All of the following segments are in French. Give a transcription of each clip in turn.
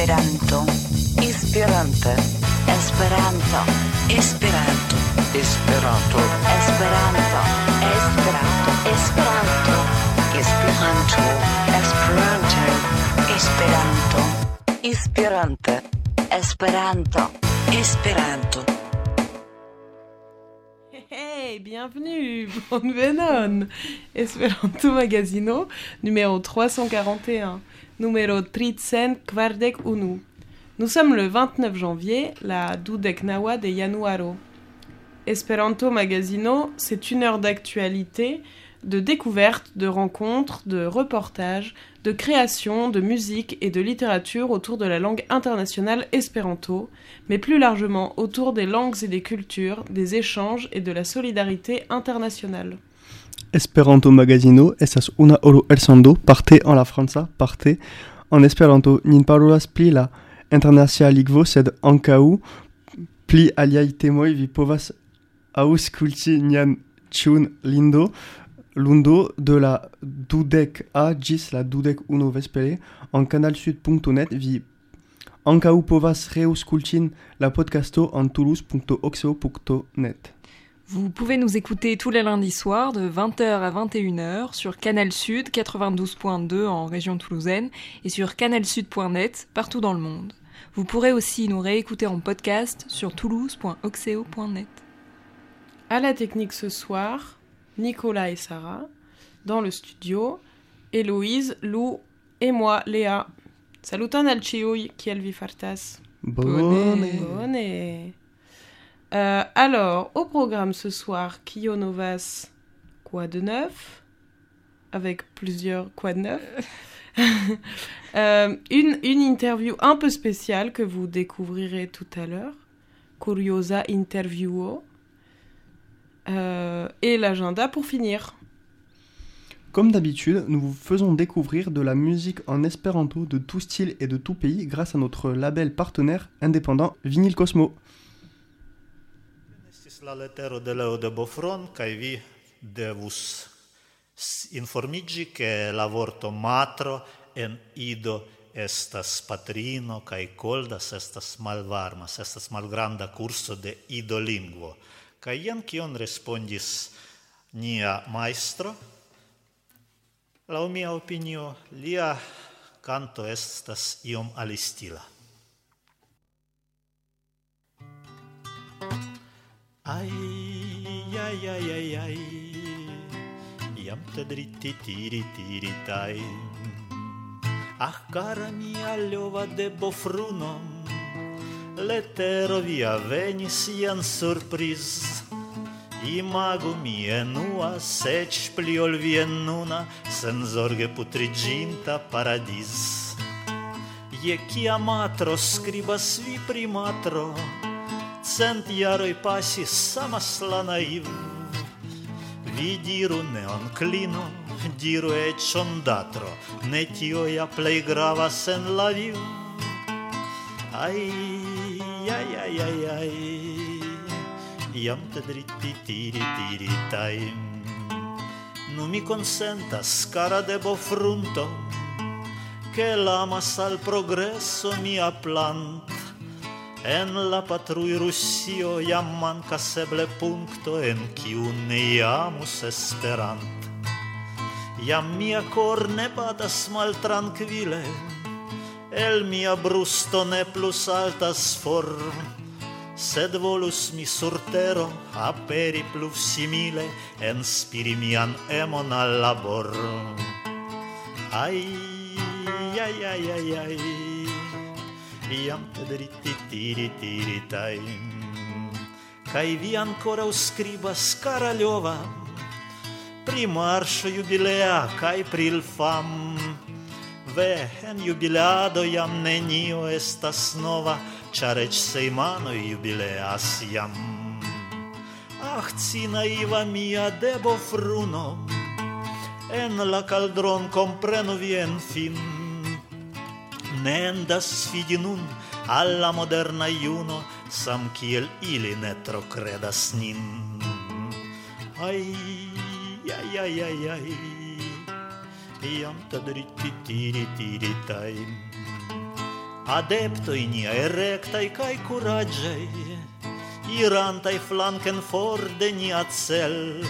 Esperanto. Esperante. Esperanto. Esperanto. Esperanto. Esperanto. Esperanto. Esperanto. Esperanto. Esperanto. Esperanto. Esperanto. Esperanto. Hey, bienvenue, bonvenon Esperanto Magazino, numéro 341, numéro 341. Nous sommes le 29 janvier, la dudek nawa de januaro. Esperanto Magazino, c'est une heure d'actualité, de découverte, de rencontres, de reportages, de création, de musique et de littérature autour de la langue internationale espéranto, mais plus largement autour des langues et des cultures, des échanges et de la solidarité internationale. Esperanto Magazino estas una oro elsando parte en la Franza, parte en Esperanto. Nin parolas pli la internacia lingvo, sed ankaŭ pli aliaj temoj vi povas aŭskulti nian ĉiun lindo lundo de la dudek a ĝis la dudek unu vespere en canalsud.net vi ankaŭ povas reaŭskultin la podcasto en toulouse.oxo.net. Vous pouvez nous écouter tous les lundis soirs de 20h à 21h sur Canal Sud 92.2 en région toulousaine et sur canalsud.net partout dans le monde. Vous pourrez aussi nous réécouter en podcast sur toulouse.oxeo.net. À la technique ce soir, Nicolas et Sarah. Dans le studio, Héloïse, Lou et moi, Léa. Saluton al ciui, kiel vi fartas. Bone. Bone. Euh, alors, au programme ce soir, Kyo Novas, quoi de neuf? Avec plusieurs quoi de neuf? Euh, une, une interview un peu spéciale que vous découvrirez tout à l'heure. Curiosa Interviewo. Euh, et l'agenda pour finir. Comme d'habitude, nous vous faisons découvrir de la musique en espéranto de tout style et de tout pays grâce à notre label partenaire indépendant Vinyl Cosmo. la letero de Leo de Bofron, cae vi devus informigi che la vorto matro en ido estas patrino, kaj koldas estas malvarmas, estas malgranda curso de idolingvo. kaj jen kion respondis nia maestro, laŭ mia opinio, lia canto estas iom alistila. Thank Ai, ai, ai, ai, ai, jam te dritti tiri tiri tai. Ah, cara mia liova de bofruno, letero via venis jen surpriz. Imagu mi enua, sec pli ol vien nuna, senzorge putriginta paradis. Je kia matro skribas vi pri matro, Cent jaroj pasis samas la naivo Vi diru ne onklino, diru eĉ ondatro Ne tio ja plej gravas en la vivo Ai, ai, ai, ai, ai Iam te dritti tiri tiri taim. Nu mi consentas, cara debo frunto Che l'amas al progresso mia planto En la patrui Russio jam mancas eble punkto en kiu ne amus Esperant. Jam mia kor ne batas maltrankvile, el mia brusto ne plus altas for, sed volus mi sur tero aperi plus simile, enspiri mian emon al labor. Ai, ai, ai, ai, ai, ai. triam Kaj vi ankoraŭ skribas Karaliova pri marŝo jubilea kaj prilfam. Ve en jubileado jam nenio estas nova, ĉar eĉ sejmanoj jubileas jam. Ах, ци наива мия дебо фруно, en la caldron comprenu vien fin. nendas fidi nun alla moderna juno, sam kiel ili ne tro credas nin. Ai, ai, ai, ai, ai, iam tadriti tiri tiri tai. Adeptoi niai rectai cae curagiai, irantai flanken for de nia cel,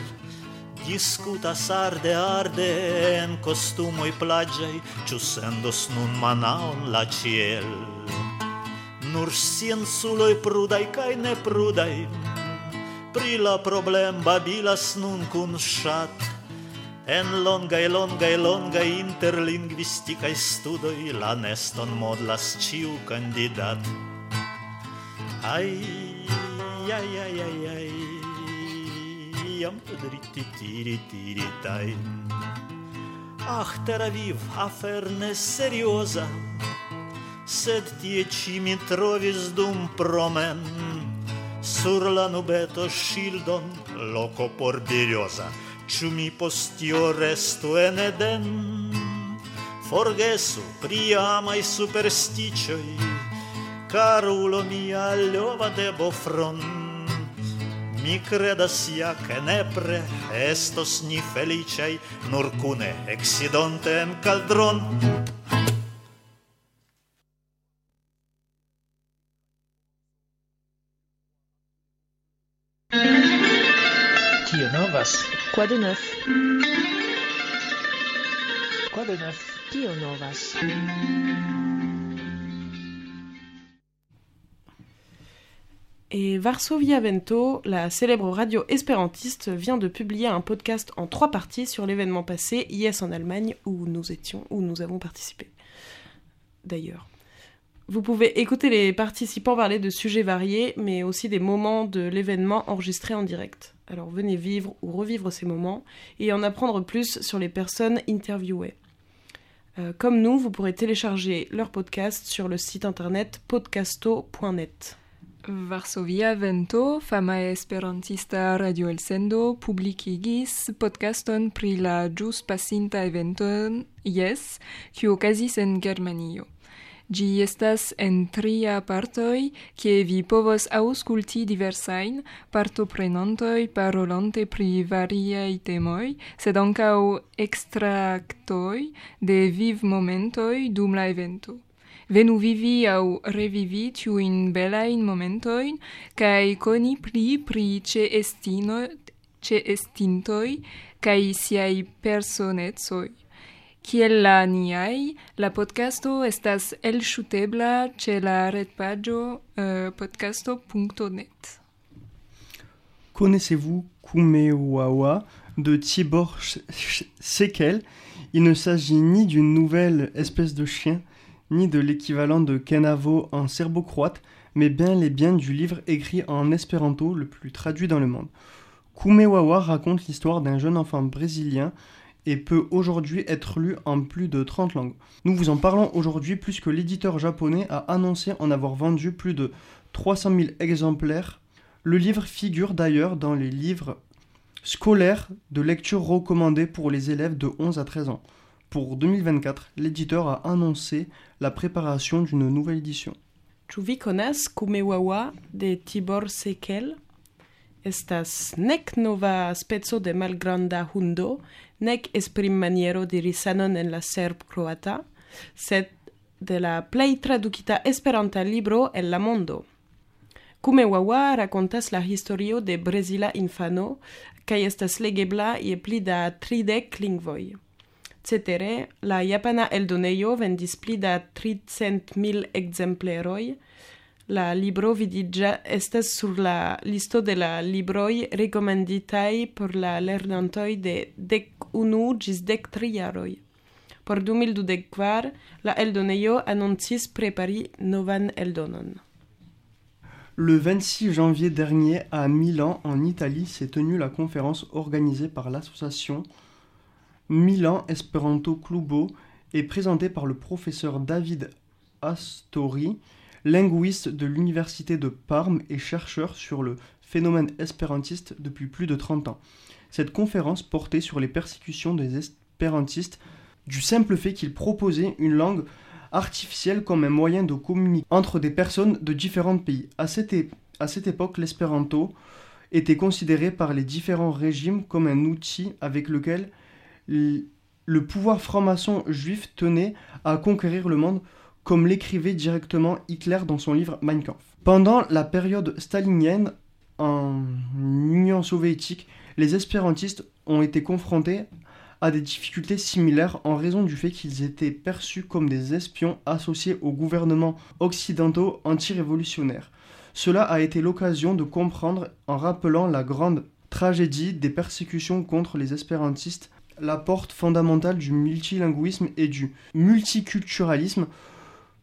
Discutas arde arde en costumoi plagiai, ciu sendos nun manaon la ciel. Nur scienculoi prudai cae ne prudai, pri la problem babilas nun cun shat, en longai longai longai studo i la neston modlas ciu candidat. Ai, ai, ai, ai, ai, Ah, Tel Aviv, afer ne serioza, sed tie ĉi mi trovis dum promen sur la nubeto ŝildon loko por birioza. Ĉu mi post tio restu en Eden? Forgesu pri amaj superstiĉoj, karulo mia ljova de bofron. Ni credas ja, che nepre estos ni felicei nur cune exidonte en caldron. Tio novas? Quoi de neuf. Quoi de neuf. Tio novas. Et Varsovia Vento, la célèbre radio espérantiste, vient de publier un podcast en trois parties sur l'événement passé, IS en Allemagne, où nous étions, où nous avons participé. D'ailleurs. Vous pouvez écouter les participants parler de sujets variés, mais aussi des moments de l'événement enregistrés en direct. Alors venez vivre ou revivre ces moments et en apprendre plus sur les personnes interviewées. Euh, comme nous, vous pourrez télécharger leur podcast sur le site internet podcasto.net. Varsovia Vento, fama esperantista radio el sendo, publikigis podcaston pri la ĵus pasinta eventon Yes, kiu okazis en Germanio. Gi estas en tria partoj, kie vi povos aŭskulti diversajn partoprenantoj parolante pri variaj temoj, sed ankaŭ ekstraktoj de vivmomentoj dum la evento. Venu vivi aŭ revivi tiujn belajn momentojn kaj koni pli pri ĉeestino ĉeestintoj kaj siaj personecoj. Kiel la niaj, la podcasto estas elŝutebla ĉe la retpaĝo uh, podcasto.net. Connaissez-vous Kumewawa de Tibor Sekel? Il ne s'agit ni d'une nouvelle espèce de chien, ni de l'équivalent de Kenavo en serbo-croate, mais bien les biens du livre écrit en espéranto le plus traduit dans le monde. Kumewawa raconte l'histoire d'un jeune enfant brésilien et peut aujourd'hui être lu en plus de 30 langues. Nous vous en parlons aujourd'hui puisque l'éditeur japonais a annoncé en avoir vendu plus de 300 000 exemplaires. Le livre figure d'ailleurs dans les livres scolaires de lecture recommandés pour les élèves de 11 à 13 ans. Pour 2024, l'éditeur a annoncé la préparation d'une nouvelle édition. Ĉu vi konas Kumewawa de Tibor Sekel? Estas nek nova speco de malgranda hundo, nek esprimmaniero diri sanon en la serb-kroata, sed de la plej tradukita Esperanta libro en la mondo. Kumewawa rakontas la historio de brezila infano kaj estas legebla je pli da tridek lingvoj. Cetere, la japana eldonejo vendis pli da 300.000 ekzempleroj. La libro vidiĝa estas sur la listo de la libroj rekomenditaj por la lernantoj de dek unu ĝis dek tri jaroj. Por 2024, la eldonejo anoncis prepari novan eldonon. Le 26 janvier dernier, à Milan, en Italie, s'est tenue la conférence organisée par l'association Milan Esperanto Clubo et présentée par le professeur David Astori, linguiste de l'université de Parme et chercheur sur le phénomène espérantiste depuis plus de 30 ans. Cette conférence portait sur les persécutions des espérantistes du simple fait qu'ils proposaient une langue artificielle comme un moyen de communiquer entre des personnes de différents pays. À cette, à cette époque, l'espéranto était considéré par les différents régimes comme un outil avec lequel le pouvoir franc-maçon juif tenait à conquérir le monde comme l'écrivait directement Hitler dans son livre Mein Kampf. Pendant la période stalinienne en Union soviétique, les espérantistes ont été confrontés à des difficultés similaires en raison du fait qu'ils étaient perçus comme des espions associés aux gouvernements occidentaux anti-révolutionnaires. Cela a été l'occasion de comprendre, en rappelant la grande tragédie des persécutions contre les espérantistes, la porte fondamentale du multilinguisme et du multiculturalisme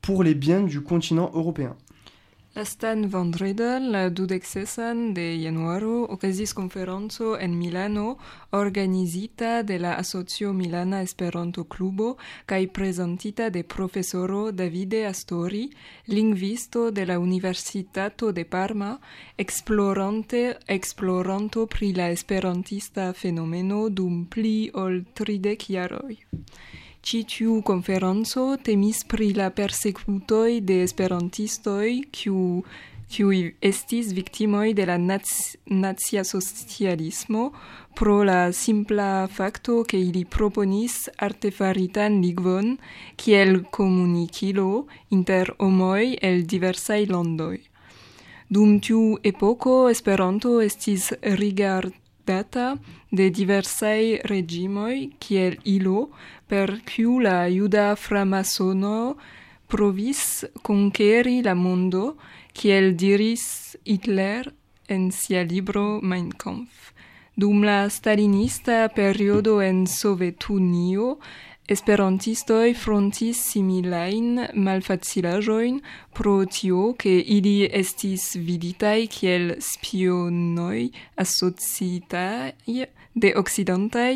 pour les biens du continent européen. Lastan vendredel, la dudek sesan de januaro, okazis konferenco en Milano, organizita de la Asocio Milana Esperanto Klubo kaj prezentita de profesoro Davide Astori, lingvisto de la Universitato de Parma, explorante exploranto pri la esperantista fenomeno dum pli ol tridek jaroj. Ĉi tiu konferenco temis pri la persekutoj de esperantistoj kiu kiuj estis viktimoj de la nacia socialismo pro la simpla fakto ke ili proponis artefaritan ligvon kiel komunikilo inter homoj el diversaj landoj. Dum tiu epoko Esperanto estis rigard beta de diversaj regimoi kiel ilo, per kiu la juda framasono provis conqueri la mondo, kiel diris Hitler en sia libro Mein Kampf. Dum la stalinista periodo en Sovetunio Esperantistoj frontis similein malfacilaĵojn pro tio, ke ili estis viditaj kiel spionoj asocitaj de okcidentaj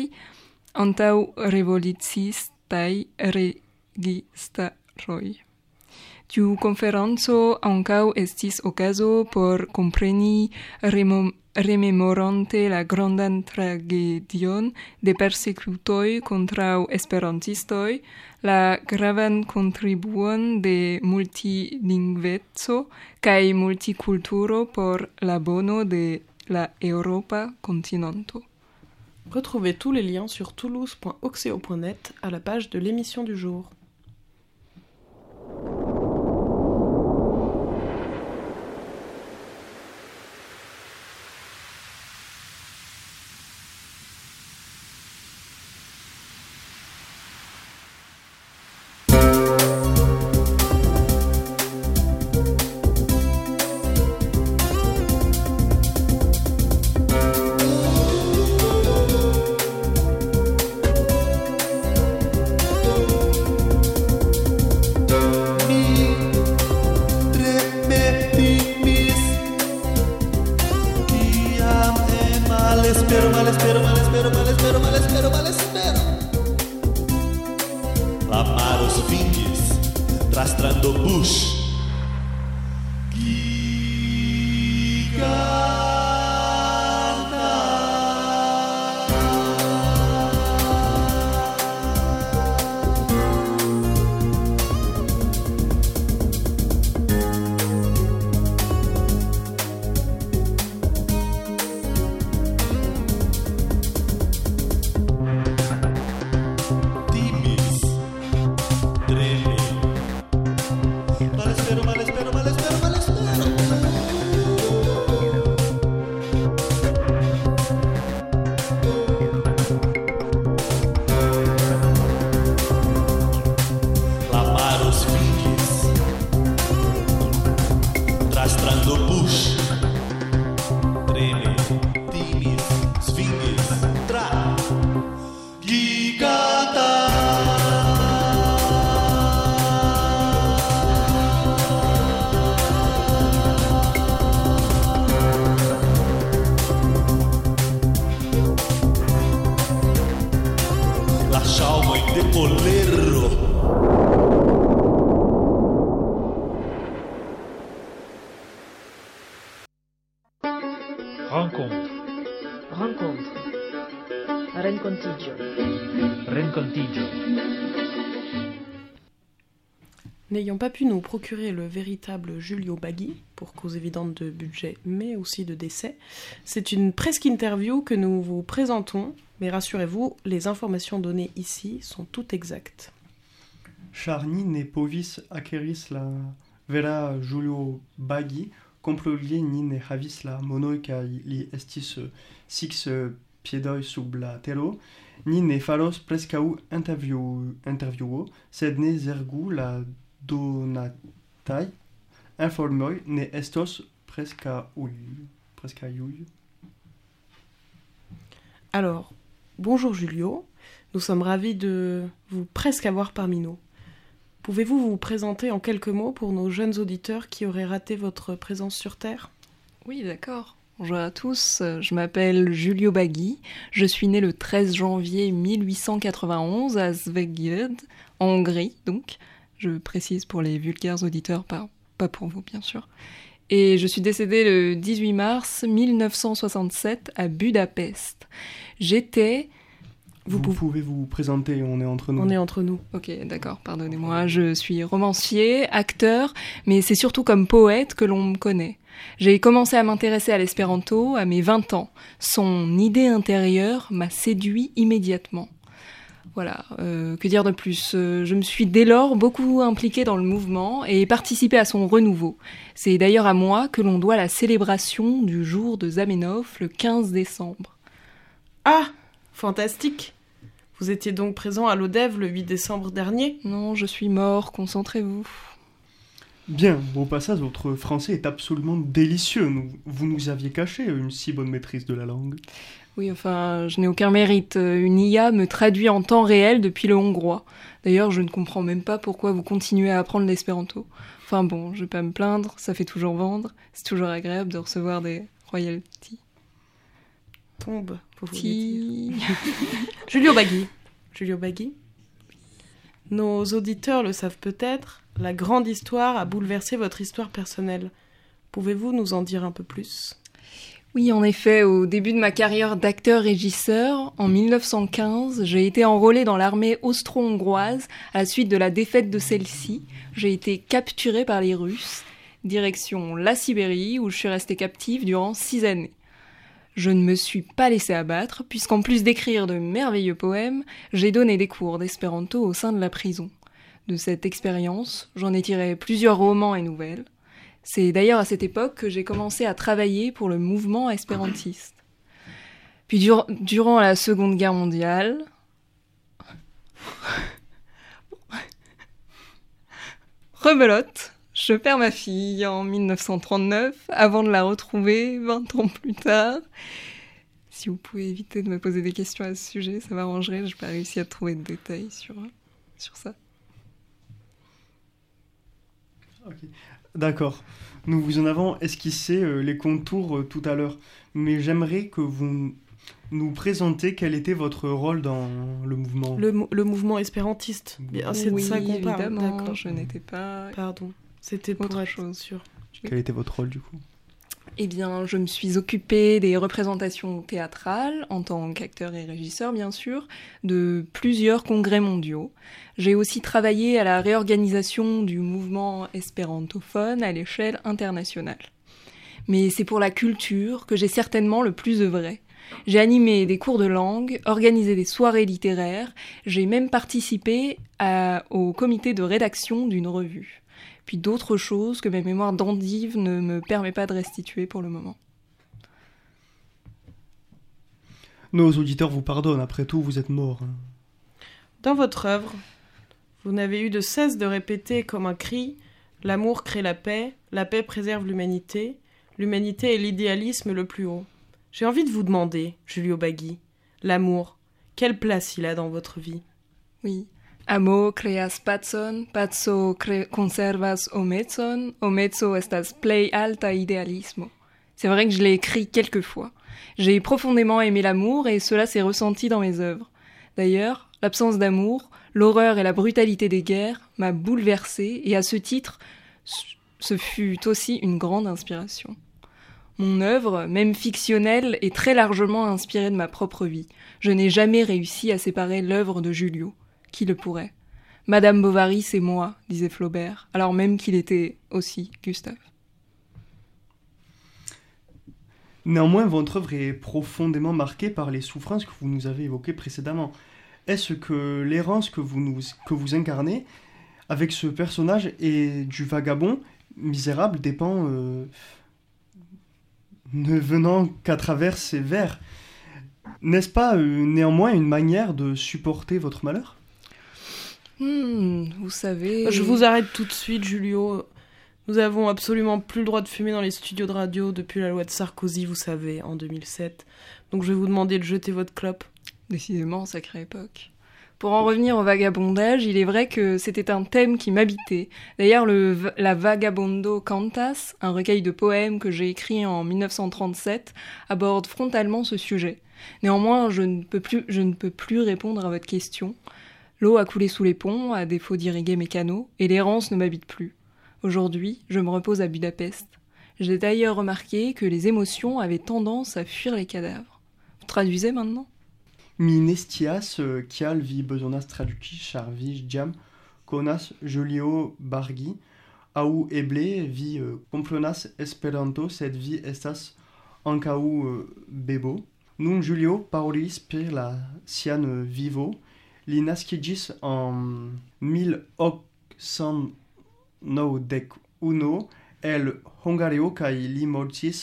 antaŭ revolucistaj registaroj. Tiu konferenco ankaŭ estis okazo por kompreni rememorante la grandan tragedion de persekutoj kontraŭ esperantistoj, la gravan kontribuon de multilingveco kaj multikulturo por la bono de la Eŭropa kontinento. Retrouvez tous les liens sur toulouse.oxeo.net à la page de l'émission du jour. La chalma de polero N'ayant pas pu nous procurer le véritable Julio Bagui, pour cause évidente de budget mais aussi de décès, c'est une presque interview que nous vous présentons, mais rassurez-vous, les informations données ici sont toutes exactes. char ni ne povis akeris la vera Julio Bagi, complogli ni ne havis la monoi li estis six piedoi sub la tero, ni ne faros prescau interview, interviewo, sed ne zergu la donatai informoi ne estos presca ui, presca iui. Alors, bonjour Julio. Nous sommes ravis de vous presque avoir parmi nous. Pouvez-vous vous présenter en quelques mots pour nos jeunes auditeurs qui auraient raté votre présence sur Terre? Oui, d'accord. Bonjour à tous, je m'appelle Julio Bagui. Je suis né le 13 janvier 1891 à Szeged, en Hongrie, donc. Je précise pour les vulgaires auditeurs, pas, pas pour vous, bien sûr. Et je suis décédé le 18 mars 1967 à Budapest. J'étais Vous, Vous pouvez vous présenter, on est entre nous. On est entre nous. Ok, d'accord, pardonnez-moi. Je suis romancier, acteur, mais c'est surtout comme poète que l'on me connaît. J'ai commencé à m'intéresser à l'espéranto à mes 20 ans. Son idée intérieure m'a séduit immédiatement. Voilà, euh, que dire de plus? Euh, Je me suis dès lors beaucoup impliqué dans le mouvement et participé à son renouveau. C'est d'ailleurs à moi que l'on doit la célébration du jour de Zamenhof le 15 décembre. Ah Fantastique Vous étiez donc présent à l'ODEV le 8 décembre dernier? Non, je suis mort, concentrez-vous. Bien, au passage, votre français est absolument délicieux. Nous- vous nous aviez caché une si bonne maîtrise de la langue. Oui, enfin, je n'ai aucun mérite. Euh, Une IA me traduit en temps réel depuis le hongrois. D'ailleurs, je ne comprends même pas pourquoi vous continuez à apprendre l'espéranto. Enfin bon, je vais pas me plaindre, ça fait toujours vendre. C'est toujours agréable de recevoir des royalties. Tombe, vous dire. Ti- Julio Bagui. Julio Bagui. Nos auditeurs le savent peut-être, la grande histoire a bouleversé votre histoire personnelle. Pouvez-vous nous en dire un peu plus? Oui, en effet, au début de ma carrière d'acteur-régisseur, en 1915, j'ai été enrôlé dans l'armée austro-hongroise à la suite de la défaite de celle-ci. J'ai été capturé par les Russes, direction la Sibérie, où je suis restée captive durant six années. Je ne me suis pas laissé abattre, puisqu'en plus d'écrire de merveilleux poèmes, j'ai donné des cours d'espéranto au sein de la prison. De cette expérience, j'en ai tiré plusieurs romans et nouvelles. C'est d'ailleurs à cette époque que j'ai commencé à travailler pour le mouvement espérantiste. Puis dur- durant la Seconde Guerre mondiale, rebelote, je perds ma fille en 1939 avant de la retrouver 20 ans plus tard. Si vous pouvez éviter de me poser des questions à ce sujet, ça m'arrangerait. Je n'ai pas réussi à trouver de détails sur, sur ça. D'accord. Nous vous en avons esquissé euh, les contours euh, tout à l'heure, mais j'aimerais que vous nous présentiez quel était votre rôle dans le mouvement. le, mou- le mouvement espérantiste. Bien, c'est de ça qu'on parle. évidemment, D'accord. je n'étais pas Pardon. C'était pour Autre être chose. sûr. Quel était votre rôle du coup? Eh bien, je me suis occupée des représentations théâtrales, en tant qu'acteur et régisseur bien sûr, de plusieurs congrès mondiaux. J'ai aussi travaillé à la réorganisation du mouvement espérantophone à l'échelle internationale. Mais c'est pour la culture que j'ai certainement le plus œuvré. J'ai animé des cours de langue, organisé des soirées littéraires, j'ai même participé à- au comité de rédaction d'une revue puis d'autres choses que ma mémoire d'endive ne me permet pas de restituer pour le moment. Nos auditeurs vous pardonnent, après tout, vous êtes mort. hein. Dans votre œuvre, vous n'avez eu de cesse de répéter comme un cri L'amour crée la paix, la paix préserve l'humanité, l'humanité est l'idéalisme le plus haut. J'ai envie de vous demander, Julio Bagui, l'amour, quelle place il a dans votre vie? Oui. Amo creas conservas omezon, omezo estas plei alta idealismo. C'est vrai que je l'ai écrit quelques fois. J'ai profondément aimé l'amour et cela s'est ressenti dans mes œuvres. D'ailleurs, l'absence d'amour, l'horreur et la brutalité des guerres m'a bouleversée et à ce titre, ce fut aussi une grande inspiration. Mon œuvre, même fictionnelle, est très largement inspirée de ma propre vie. Je n'ai jamais réussi à séparer l'œuvre de Julio. Qui le pourrait Madame Bovary, c'est moi, disait Flaubert, alors même qu'il était aussi Gustave. Néanmoins, votre œuvre est profondément marquée par les souffrances que vous nous avez évoquées précédemment. Est-ce que l'errance que vous, incarnez avec ce personnage et du vagabond misérable dépend euh, ne venant qu'à travers ses vers? N'est-ce pas euh, néanmoins une manière de supporter votre malheur? Hmm, vous savez. Je vous arrête tout de suite, Julio. Nous avons absolument plus le droit de fumer dans les studios de radio depuis la loi de Sarkozy, vous savez, en 2007. Donc je vais vous demander de jeter votre clope. Décidément, sacrée époque. Pour en revenir au vagabondage, il est vrai que c'était un thème qui m'habitait. D'ailleurs, la Vagabondo Cantas, un recueil de poèmes que j'ai écrit en 1937, aborde frontalement ce sujet. Néanmoins, je ne peux plus, je ne peux plus répondre à votre question. L'eau a coulé sous les ponts, à défaut d'irriguer mes canaux, et l'errance ne m'habite plus. Aujourd'hui, je me repose à Budapest. J'ai d'ailleurs remarqué que les émotions avaient tendance à fuir les cadavres. Vous traduisez maintenant Mi nestias kial vi bezonas traduki char vi jam konas Julio Bargi au eble vi euh, comprenas Esperanto sed vi estas ankaŭ euh, bebo. Nun Julio parolis per la sian euh, vivo. Li naskiĝis en 1891 el Hungario kaj li mortis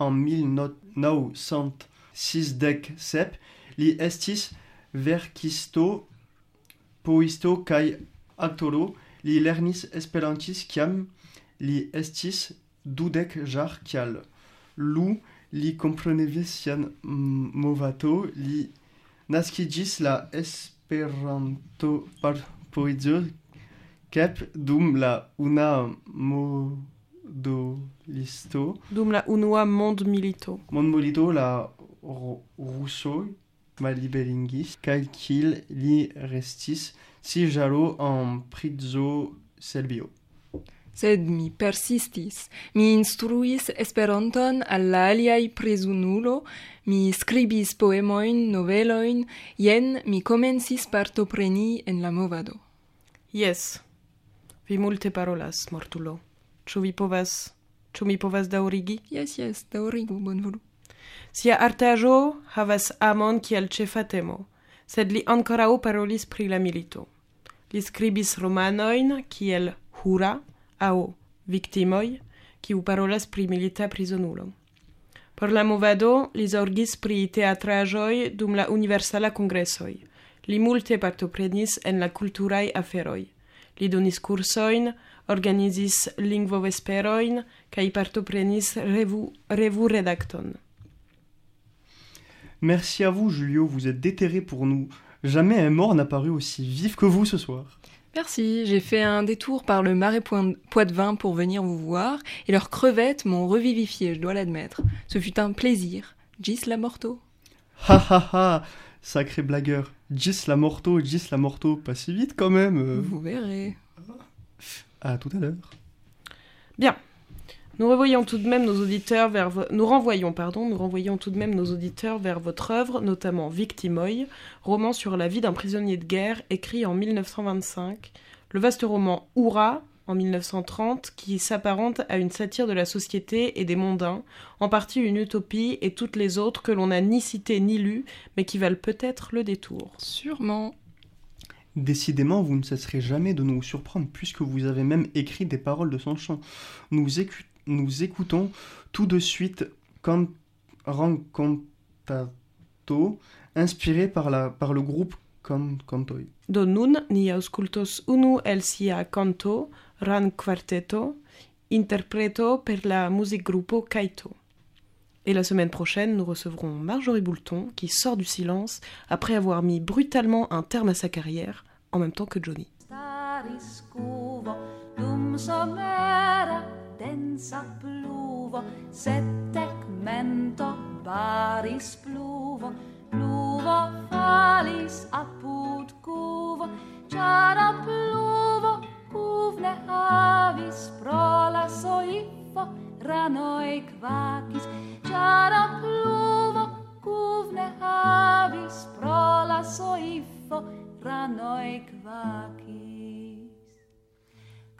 en 1967 li estis verkisto, poisto kaj aktoro. Li lernis Esperantis kiam li estis dudek jar kial. Lu li komprenevis sian movato, li naskiĝis la Esperanto Esperanto por poezio cap dum la una modo listo dum la unua mond milito mond milito la russo maliberlingis kaj kil li restis si jalo en prizo selbio Sed mi persistis, mi instruis Esperanton al la aliai presunulo, mi scribis poemoin, noveloin, jen mi comencis partopreni en la movado. Yes, vi multe parolas, mortulo. Ĉu vi povas, ĉu mi povas daŭrigi? Yes, yes, daŭrigu, bonvolu. Sia artaĵo havas amon kiel ĉefa temo, sed li ankoraŭ parolis pri la milito. Li skribis romanojn kiel Hura, aŭ Viktimoj, kiu parolas pri milita prizonulo. Por la movado li zorgis pri teatraĵoj dum la universala kongresoj. Li multe partoprenis en la kulturaj aferoj. Li donis kursojn, organizis lingvovesperojn kaj partoprenis revu, revu redakton. Merci à vous, Julio, vous êtes déterré pour nous. Jamais un mort n'a paru aussi vif que vous ce soir. Merci, j'ai fait un détour par le marais Poitevin pour venir vous voir, et leurs crevettes m'ont revivifié, je dois l'admettre. Ce fut un plaisir. Gis la morto. Ha ha ha Sacré blagueur. Gis la morto, gis la morto. Pas si vite quand même. Vous verrez. À tout à l'heure. Nous revoyons tout de même nos auditeurs vers vo- nous renvoyons pardon, nous renvoyons tout de même nos auditeurs vers votre œuvre, notamment Victimoy, roman sur la vie d'un prisonnier de guerre écrit en 1925, le vaste roman Oura en 1930 qui s'apparente à une satire de la société et des mondains, en partie une utopie et toutes les autres que l'on n'a ni citées ni lues, mais qui valent peut-être le détour. Sûrement. Décidément, vous ne cesserez jamais de nous surprendre puisque vous avez même écrit des paroles de son chant. Nous, écu- nous écoutons tout de suite Can- Rancantato, inspiré par, la, par le groupe Can- Cantoi. Do nun ni auscultos unu el sia canto, Ran Quarteto, interpreto per la musikgrupo Kaito. Et la semaine prochaine, nous recevrons Marjorie Boulton, qui sort du silence après avoir mis brutalement un terme à sa carrière, en même temps que Johnny. densa pluvo, septec mento baris pluvo, pluvo falis apud cuvo, ciara pluvo cuvne avis pro la soifo, ranoi quacis, ciara pluvo cuvne avis pro la soifo, ranoi quacis.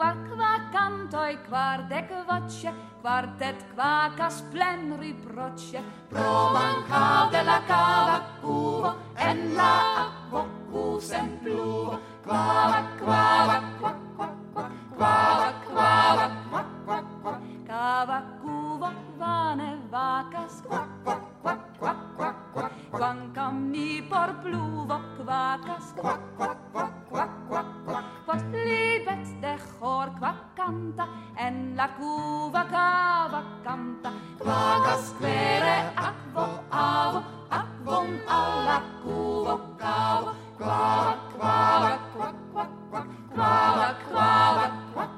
quacqua cantoi quardec voce quartet quacas plen riproce pro mancau de la cava cuvo en la aquo cus en pluvo quava quava quac quac quac quava quava quac quac quac cava, kuva vane, vakas, kvak, kvak, kvak, kvak, kvak, kvak, kvankam ni porpluvo, kvakas, kvak, kvak, kvak, kvak, kvak, kvak, kvak, liebets de chor, kvak, canta, en la cuva cava, canta, kvakas, kvere, akvo, avo, akvon, alla cuvo, cavo, kvak, kvak, kvak, kvak, kvak, kvak, kvak, kvak, kvak, kvak,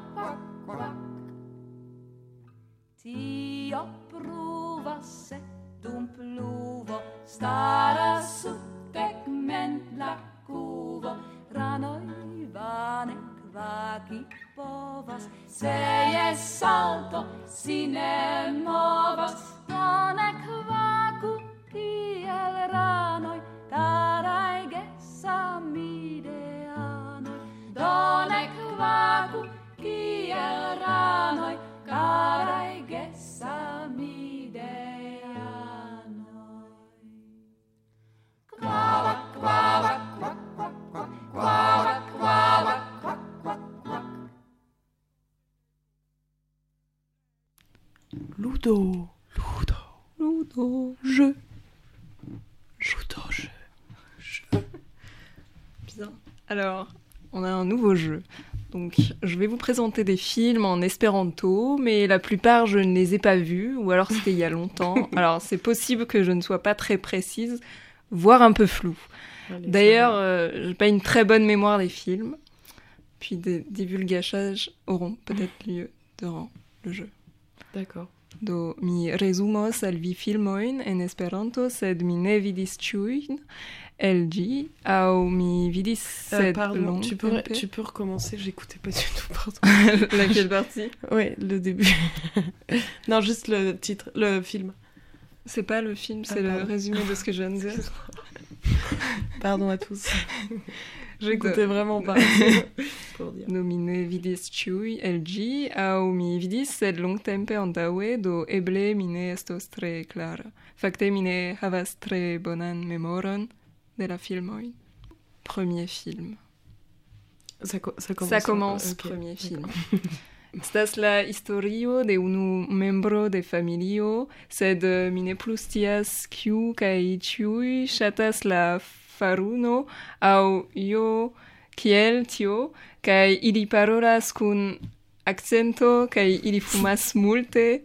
kvak, Ti oppruva se d'un pluvo stara su tek men la kuvo ranoi vane kvaki povas se je salto sine movas panek Ludo. Ludo. Ludo. Je. Ludo, je. Bien. Alors, on a un nouveau jeu. Donc, je vais vous présenter des films en espéranto, mais la plupart, je ne les ai pas vus, ou alors c'était il y a longtemps. Alors, c'est possible que je ne sois pas très précise, voire un peu floue. D'ailleurs, euh, j'ai pas une très bonne mémoire des films. Puis des divulgachages auront peut-être lieu durant le jeu. D'accord. Do mi resumos al vi filmoin en Esperanto, sed mi ne vidis ĉiujn el ĝi, aŭ mi vidis Euh, sed pardon, tu peux, tu peux recommencer, j'écoutais pas du tout, pardon. Laquelle partie? Ouais, le début. non, juste le titre, le film. C'est pas le film, c'est Ah, le pardon. résumé de ce que je viens de dire. Pardon à tous. J'écoutais vraiment pas. pour dire. Do mi ne vidis ĉiuj el ĝi, aŭ mi vidis sed longtempe antaŭe, do eble mi ne estos tre klara. Fakte mi ne havas tre bonan memoron de la filmoj. Premier film. Ça, co- ça commence. Ça commence, Ok, premier film. Estas la historio de unu membro de familio, sed mi ne plus scias kiu kaj ĉiuj ŝatas la faruno aŭ io kiel tio, kaj ili parolas kun akcento kaj ili fumas multe.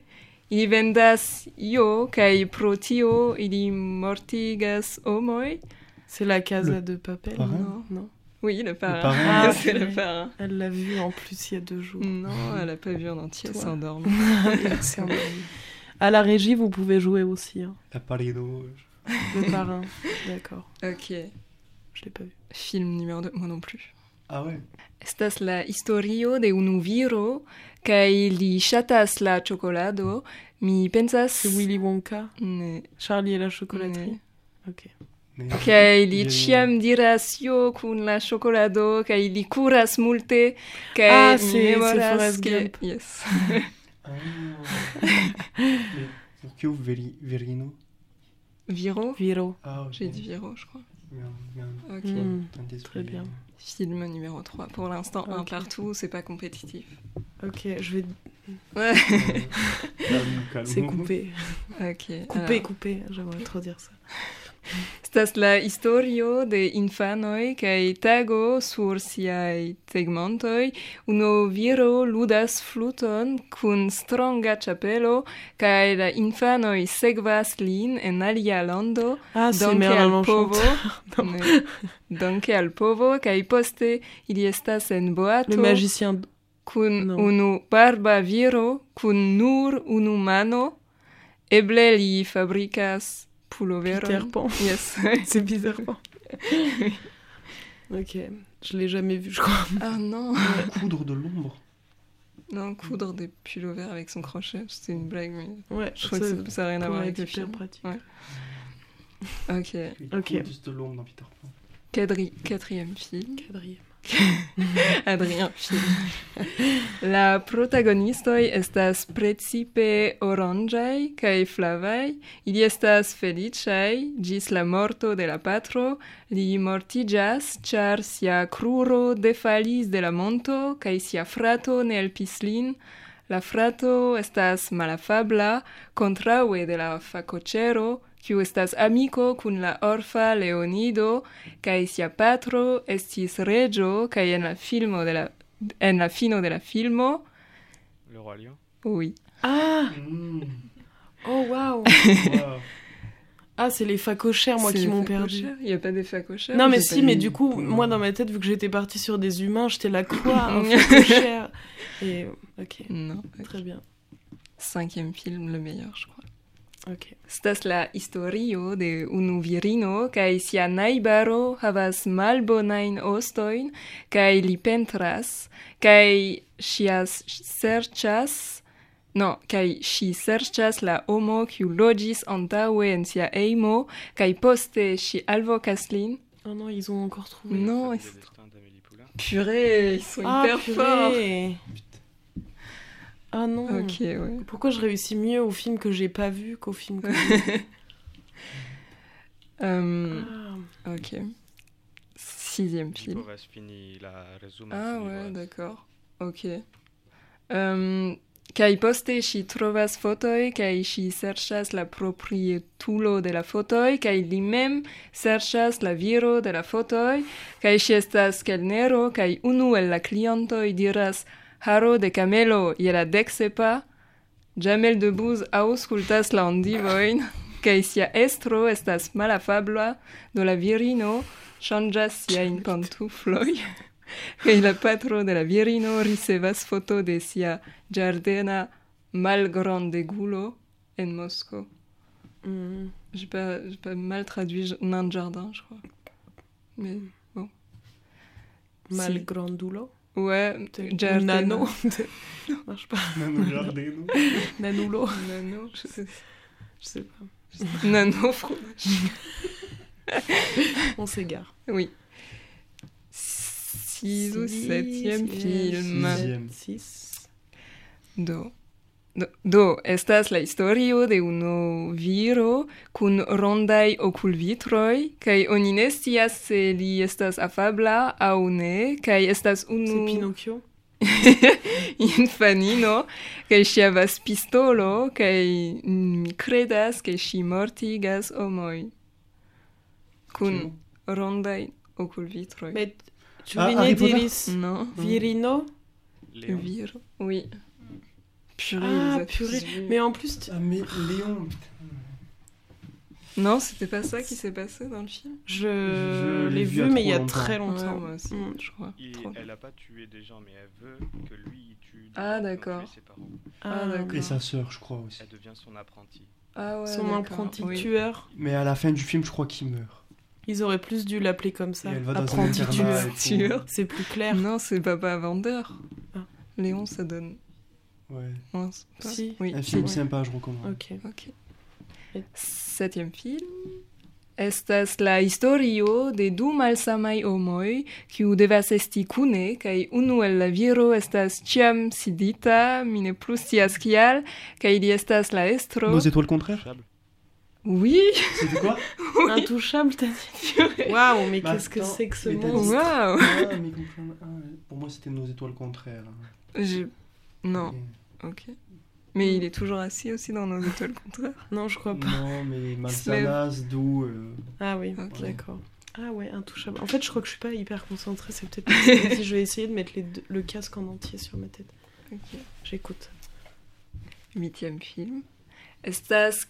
Ili vendas io kaj pro tio ili mortigas. C'est la casa Le de Papel, parrain non, non Oui, le parrain. parrain. Ah, c'est le parrain. Elle l'a vu en plus il y a deux jours. Non, elle a pas vu en entier, elle endormi. À la régie, vous pouvez jouer aussi. hein. La parido. Le parrain. D'accord. Ok. Je l'ai pas vu. Film numéro 2, moi non plus. Ah ouais Estas la historio de unu viro kaj li ŝatas la ĉokolado. Mi pensas C'est Willy Wonka? ne, Charlie et la chocolaterie? ne. Ok. Kaj li ĉiam diras jo kun la ĉokolado kaj li kuras multe kaj Ah, mi memoras ke yes. Ah. Veri- Verino? Viro Viro. Ah. J'ai dit Viro, je crois. Merde. Ok. Hmm. Très bien. Film numéro 3. Pour l'instant, un partout, c'est pas compétitif. Ok, je vais. Ouais. C'est coupé. ok. Coupé, alors. coupé. J'aimerais trop dire ça. Estas la historio de infanoj kaj tago sur siaj tegmontoj. Unu viro ludas fluton kun stronga ĉapelo kaj la infanoj sekvas lin en alia lando. Ah, donke al povo. ne, donke al povo kaj poste ili estas en boato. Le magicien kun non. unu barba viro kun nur unu mano. Eble li fabrikas puloveron Peter Pan. Yes. C'est Peter Pan. ok. Je l'ai jamais vu, je crois. Ah non Coudre de l'ombre. Non, coudre des pullovers avec son crochet, c'était une blague, mais Ouais, je crois que ça- n'a rien à voir avec le film. pratique. Ouais. Ok, Il Ok. juste de l'ombre dans Peter Pan. Quadri- quatrième film. Quadrille. Adrien. la protagonistoi estas precipe orangei cae flavei. Ili estas felicei gis la morto de la patro. Li mortigas, char sia cruro defalis de la monto, cae sia frato ne elpis lin, La frato estas malafabla, kontraŭe de la fakoĉero, kiu estas amiko kun la orfa Leonido, kaj sia patro estis reĝo, kaj en la filmo de la en la fino de la filmo, Le Roi Lion? oui. Ah Mm. Oh waouh Wow. Ah, c'est les facochères, moi, qui m'ont perdu. Il n'y a pas des facochères Non, mais si, mais du coup, moi, dans ma tête, vu que j'étais partie sur des humains, j'étais là, quoi Un facochère Et, ok, Non. très bien. Cinquième film, le meilleur, je crois. Ok. Estas la historio de unu virino kaj sia najbaro havas malbonajn ostojn kaj li pentras kaj ŝia serĉas no kaj ŝi serĉas la homo kiu loĝis antaŭe en sia hejmo kaj poste ŝi alvokas lin. Oh non, ils ont encore trouvé. Non, ils- purée, ils sont Ah, hyper forts. Ah non Ok, ouais. Pourquoi je réussis mieux au film que j'ai pas vu qu'au film que j'ai vu Euh, Ah. ok. Sixième Il film. Ah ouais, d'accord. Ok. Um, kaj poste ŝi trovas fotoj kaj ŝi serĉas la proprietulo de la fotoj kaj li mem serĉas la viro de la fotoj kaj ŝi estas kelnero kaj unu el la klientoj diras haro de camelo je la deksepa Jamel Debbouze aŭskultas la ondivojn kaj sia estro estas malafabla do la virino ŝanĝas siajn pantufloj kaj la patro de la virino ricevas foto de sia ĝardena malgrandegulo en Moscou. Hmm. J'ai pas, mal traduit nain de jardin, je crois. Mais Mal Si. Ouais, Jardena. Nano Non, marche pas. Nano Jardino. Nanulo Nano, je sais, Je sais pas. Nano fromage. On s'égare. Oui. Six ou Six, septième yes, film. Sixième. Six. Do. Do, do, estas la historio de unu viro kun rondaj okulvitroj, kaj oni ne scias se li estas afabla aŭ ne, kaj estas unu... Pinocchio? infanino kaj ŝi havas pistolo kaj mi kredas ke ŝi mortigas homoj kun mm. rondaj okulvitroj. Ĉu vi ne diris no. virino? Leon. Viro, oui. Purée, Ah, purée. Mais en plus, tu- Ah, mais Léon. Non, c'était pas ça qui s'est passé dans le film? je, Je l'ai vu mais il y a très Ouais, longtemps. moi aussi, Mm. je crois. Elle a pas tué des gens, mais elle veut que lui il tue. des Ah, d'accord. parents. Ah, d'accord. Et sa sœur, je crois aussi. Elle devient son apprenti. Ah ouais, Son apprenti oui. tueur. Mais à la fin du film, je crois qu'il meurt. Ils auraient plus dû l'appeler comme ça. Et elle va dans un Apprenti. Tueur. C'est plus clair. Non, c'est Papa Vendeur. Ah. Léon, ça donne. Ouais. pas- Si. Oui, Un film sympa, je recommande. Ok. Ok. Et- Septième film. Estas la historio de du malsamaj homoj, kiu devas esti kune, kaj unu el la viro estas ĉiam sidita, mi ne plu scias kial, kaj li estas la estro. Nos étoiles contraires. Oui, C'était quoi Intouchable, t'as dit Waouh, mais Bah, qu'est-ce que c'est que ce monstre waouh. Ah, ah, Pour moi, c'était nos étoiles contraires. Je- Non, Ok. Ok. Mais il est toujours assis aussi dans nos étoiles contraires. Non, je crois pas. Non, mais Malsanas, d'où. euh, Ah oui, d'accord. Ah ouais, intouchable. En fait, je crois que je suis pas hyper concentrée. C'est peut-être parce que si je vais essayer de mettre les deux- le casque en entier sur ma tête. Ok. J'écoute. Huitième film. Estas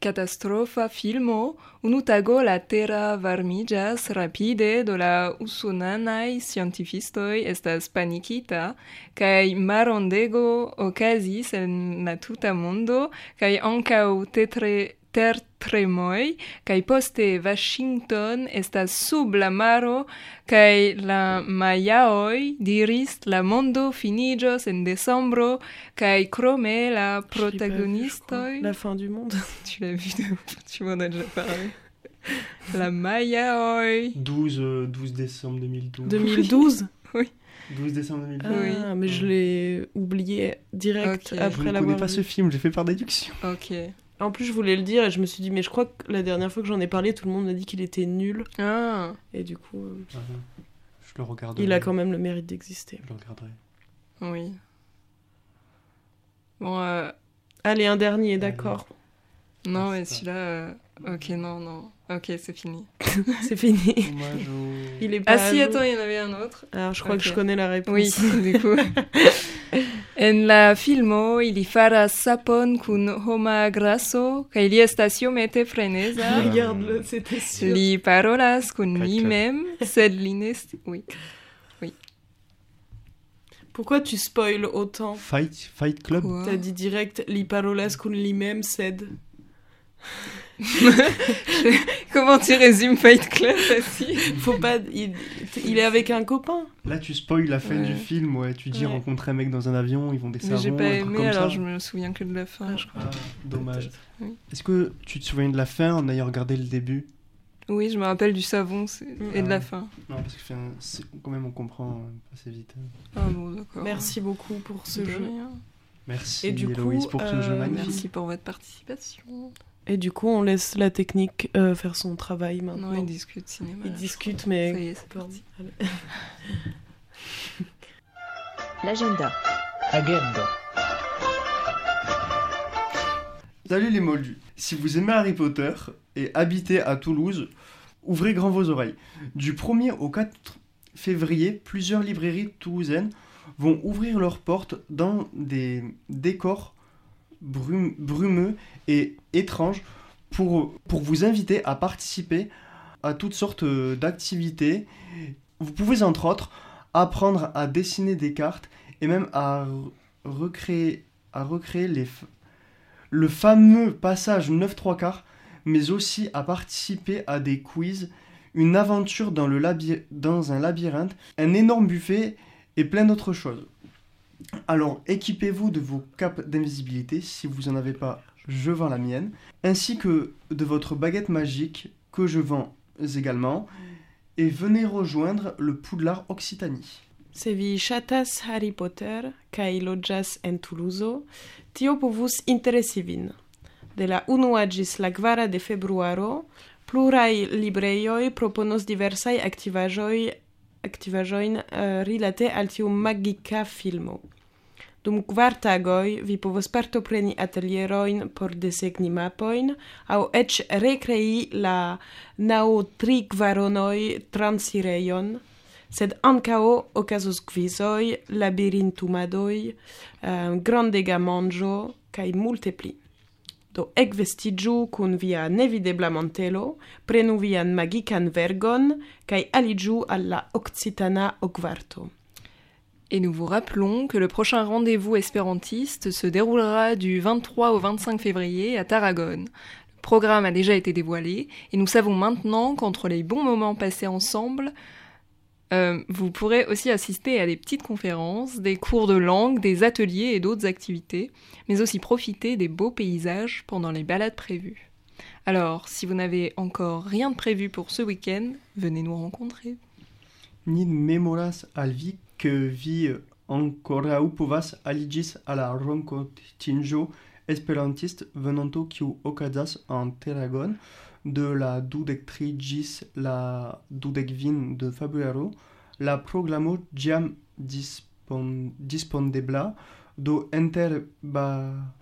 catastrofa filmo, unu tago la terra varmigas rapide do la usonanai scientifistoi estas panikita, kai marondego okazis en la tuta mondo, kai ancau tetre tertremoj kaj poste Washington estas sub la maro kaj la majaoj diris la mondo finiĝos en decembro kaj krome la Je je protagonistoj La fin du monde. tu l'as vu de... tu m'en as déjà parlé La Maya oi. 12, euh, 12 décembre 2012. 2012 12 décembre 2012. Ah, Oui. mais je l'ai oublié direct Ok. Je après ne connais l'avoir pas vu. ce film, j'ai fait par déduction. Ok. En plus, je voulais le dire et je me suis dit, mais je crois que la dernière fois que j'en ai parlé, tout le monde m'a dit qu'il était nul. Ah. Et du coup, euh, Je le regarderai. il a quand même le mérite d'exister. Je le regarderai. Oui. Bon, euh, Allez, un dernier, d'accord. non, Ah, mais celui-là. euh, Ok, non, non. Ok, c'est fini. C'est fini. Il est pas Ah si, jour. attends, il y en avait un autre. Alors, je crois que je connais la réponse. Oui, du coup. En la filmo ili faras sapon kun homa graso kaj li estas iomete freneza. Regarde-le, c'était sûr. Li parolas kun li mem, sed li ne sti- Oui. Pourquoi tu spoil autant? Fight, Fight Club? T'as dit direct li parolas kun li mem sed. Comment tu résumes Fight Club aussi Faut pas. Il, il est avec un copain. Là, tu spoil la fin Ouais. du film, ouais. Tu dis Ouais. rencontrer un mec dans un avion, ils vont des Mais savons, j'ai pas aimé, comme alors ça. je me souviens que de la fin, je crois. Ah, dommage. Oui. Est-ce que tu te souviens de la fin en ayant regardé le début? Oui, je me rappelle du savon et de la Ah. fin. Non, parce que enfin, quand même on comprend euh, assez vite. Ah bon, d'accord. Merci beaucoup pour ce De jeu. rien. Merci Et du Héloïse coup, pour ce euh, jeu magnifique. Merci pour votre participation. Et du coup, on laisse la technique euh, faire son travail maintenant. Non, ils discutent cinéma. Ils discutent, mais. Ça y est, c'est parti. L'agenda. Agenda. Salut les moldus. Si vous aimez Harry Potter et habitez à Toulouse, ouvrez grand vos oreilles. Du 1er au 4 février, plusieurs librairies toulousaines vont ouvrir leurs portes dans des décors brum- brumeux et étranges pour, vous inviter à participer à toutes sortes euh, d'activités. Vous pouvez entre autres apprendre à dessiner des cartes et même à re- recréer, les, le fameux passage 9 3 quarts, mais aussi à participer à des quiz, une aventure dans, le dans un labyrinthe, un énorme buffet et plein d'autres choses. Alors équipez-vous de vos capes d'invisibilité, si vous n'en avez pas, je vends la mienne, ainsi que de votre baguette magique, que je vends également, et venez rejoindre le Poudlard Occitanie. Se vi ŝatas Harry Potter kaj loĝas en Tuluzo, tio povus interesi. De la unua ĝis la kvara de februaro, pluraj librejoj proponos diversaj aktivaĵoj aktivaĵojn eh, rilate al tiu magika filmo. Dum kvar tagoj vi povos partopreni atelierojn por desegni mapojn aŭ eĉ rekrei la naŭ tri kvaronoj transirejon, sed ankaŭ okazos kvizoj, labirintumadoj, um, eh, grandega manĝo kaj multe pli. Do ekvestiĝu kun via nevidebla mantelo, prenu vian magikan vergon kaj aliĝu al la Occitana Okvarto. Et nous vous rappelons que le prochain rendez-vous espérantiste se déroulera du 23 au 25 février à Tarragone. Le programme a déjà été dévoilé et nous savons maintenant qu'entre les bons moments passés ensemble, euh, vous pourrez aussi assister à des petites conférences, des cours de langue, des ateliers et d'autres activités, mais aussi profiter des beaux paysages pendant les balades prévues. Alors, si vous n'avez encore rien de prévu pour ce week-end, venez nous rencontrer. Memoras al vi que vi al la esperantiste en de la dudek tri ĝis la dudek vin de februaro la programo jam dispon, dispondebla do enter ba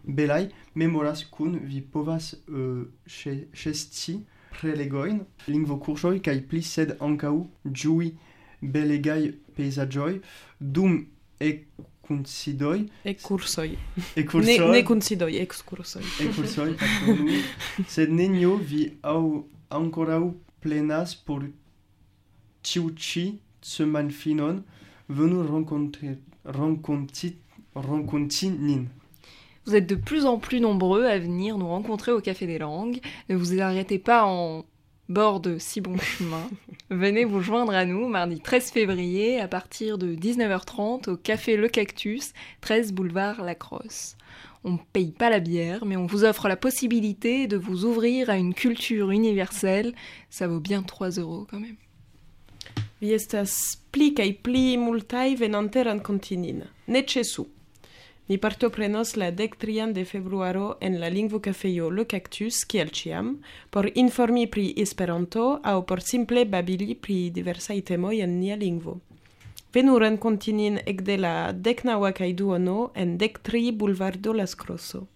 belai memoras kun vi povas uh, chesti prelegoin lingvo kursoj kaj pli sed ankaŭ ĝui belegai pejzaĝoj dum e Ekskursoj. Ne, ekursoj ne ekskursoj. ekursoj pardonu, sed nenio vi ankoraŭ plenas por tiu ĉi semanfinon venu rencontrer. Vous êtes de plus en plus nombreux à venir nous rencontrer au Café des Langues. Ne vous arrêtez pas en bord de si bon chemin, venez vous joindre à nous mardi 13 février à partir de 19h30 au café Le Cactus, 13 boulevard Lacrosse. On ne paye pas la bière, mais on vous offre la possibilité de vous ouvrir à une culture universelle. Ça vaut bien 3 euros quand même. Vi estas pli kaj pli multaj venante renkontinin. Ne ĉesu. Ni partoprenos la dektrian de februaro en la lingvo kafejo Le Cactus kiel ĉiam por informi pri Esperanto aŭ por simple babili pri diversaj temoj en nia lingvo. Venu renkonti nin ekde la deknaŭa kaj duono en dektri Bulvardo Las Crosso.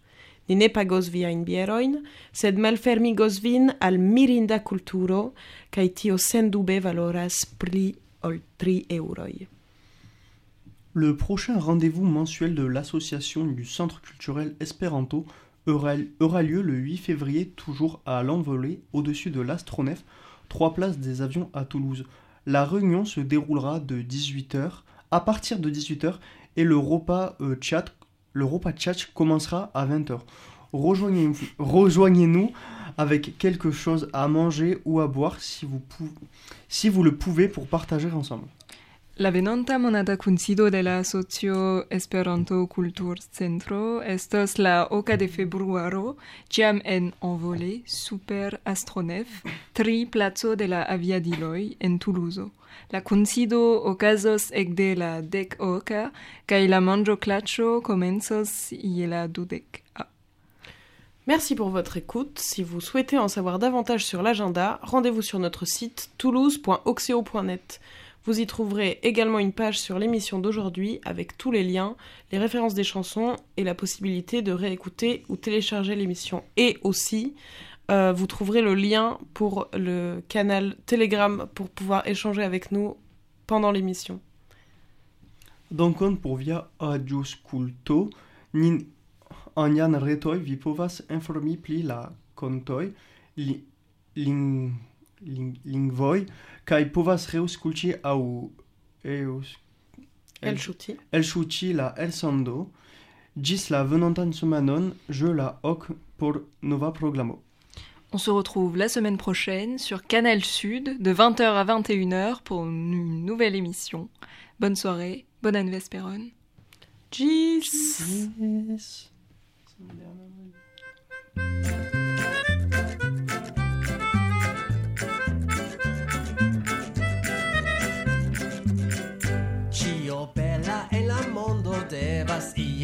Ni ne pagos viajn bierojn, sed malfermigos vin al mirinda kulturo kaj tio sendube valoras pli ol tri euroi. Le prochain rendez-vous mensuel de l'association du Centre culturel Espéranto aura, lieu le 8 février, toujours à l'envolée, au-dessus de l'Astronef, 3 places des avions à Toulouse. La réunion se déroulera de 18h, à partir de 18h, et le repas euh, chat, le repas chat commencera à 20h. Rejoignez- Rejoignez-nous avec quelque chose à manger ou à boire si vous le pouvez pour partager ensemble. La venonta monata kunsido de la Asocio Esperanto Kultur Centro estos la oka de februaro, ĉiam en envolé super Astronef, tri placo de la aviadiloj en Toulouse. La kunsido okazos ekde la dek oka kaj la manĝoklaĉo komencos je la dudek. Ah. Merci pour votre écoute. Si vous souhaitez en savoir davantage sur l'agenda, rendez-vous sur notre site toulouse.oxeo.net. Vous y trouverez également une page sur l'émission d'aujourd'hui avec tous les liens, les références des chansons et la possibilité de réécouter ou télécharger l'émission. Et aussi, euh, vous trouverez le lien pour le canal Telegram pour pouvoir échanger avec nous pendant l'émission. Dankon por via aŭskulto. Nin en jan retoj vi informi pri la kontoj, li, lingvoj kaj povas reaŭskulti aŭ eŭs- El Chouti. elŝuti la elsendo. Ĝis la venontan semanon, je la ok por nova programo. On se retrouve la semaine prochaine sur Canal Sud de 20h à 21h pour une nouvelle émission. Bonne soirée, bonne année Vesperon.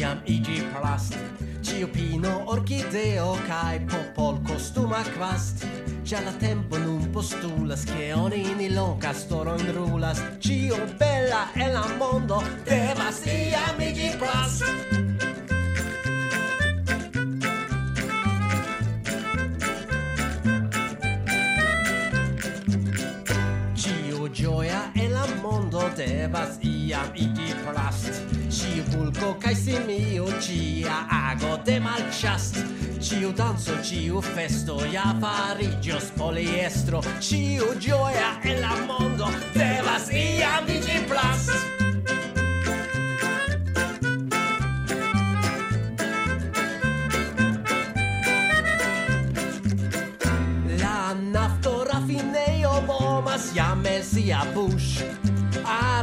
iam igi plast. Ciupino, orchideo, cae popol costuma quast Già la tempo nun postulas che oni ni loncas toroin rulas. Cio bella e la mondo devas iam igi plast. Cio gioia e la mondo devas iam igi plast vulco cae simio cia ago de malchast ciu danzo ciu festo ja farigios poliestro. Ciu gioia e la mondo devas iam digi plas. La nafto raffineo bomas jam el sia bush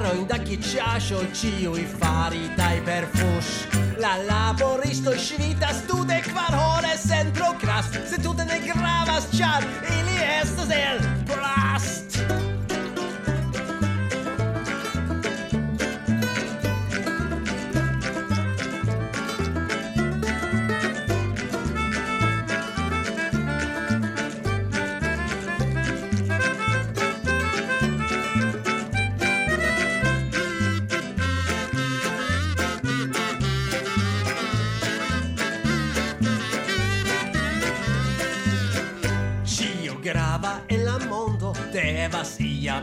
Aroin da chicciascio ciui faritai per fush La laboristo svitas tu de kvar hore centro crast Se tu ne gravas char ili estas el plast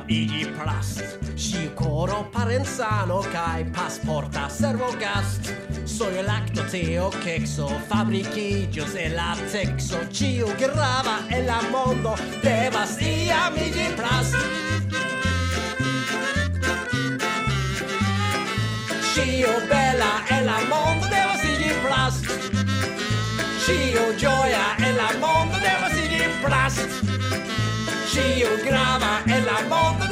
igi plast. Si coro parenzano cae pasporta servo gast Soio lacto teo kexo fabricigios e latexo Ciu grava e la mondo devas iam igi plast. Ciu bella e la mondo devas igi plast. Ciu gioia e la mondo devas igi plast. si un grava el amor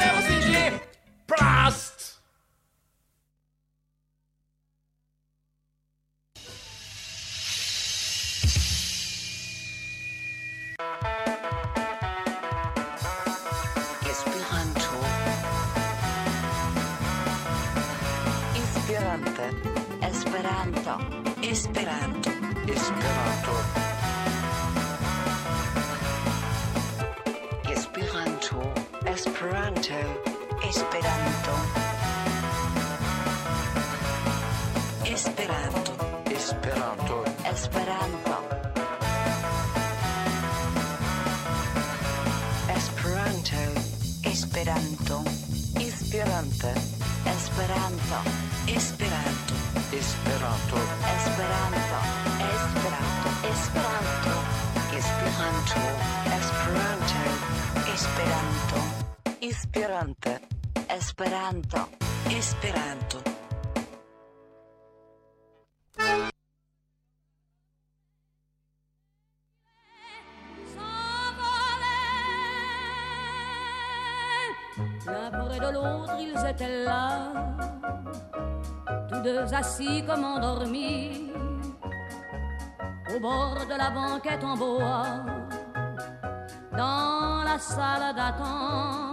assis comme endormis, au bord de la banquette en bois, dans la salle d'attente.